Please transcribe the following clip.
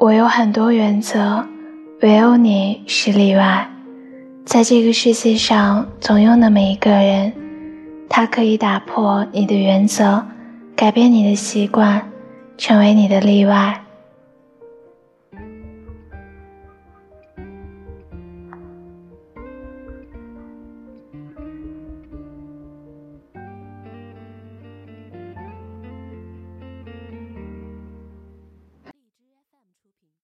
我有很多原则唯有你是例外。在这个世界上总有那么一个人他可以打破你的原则改变你的习惯成为你的例外。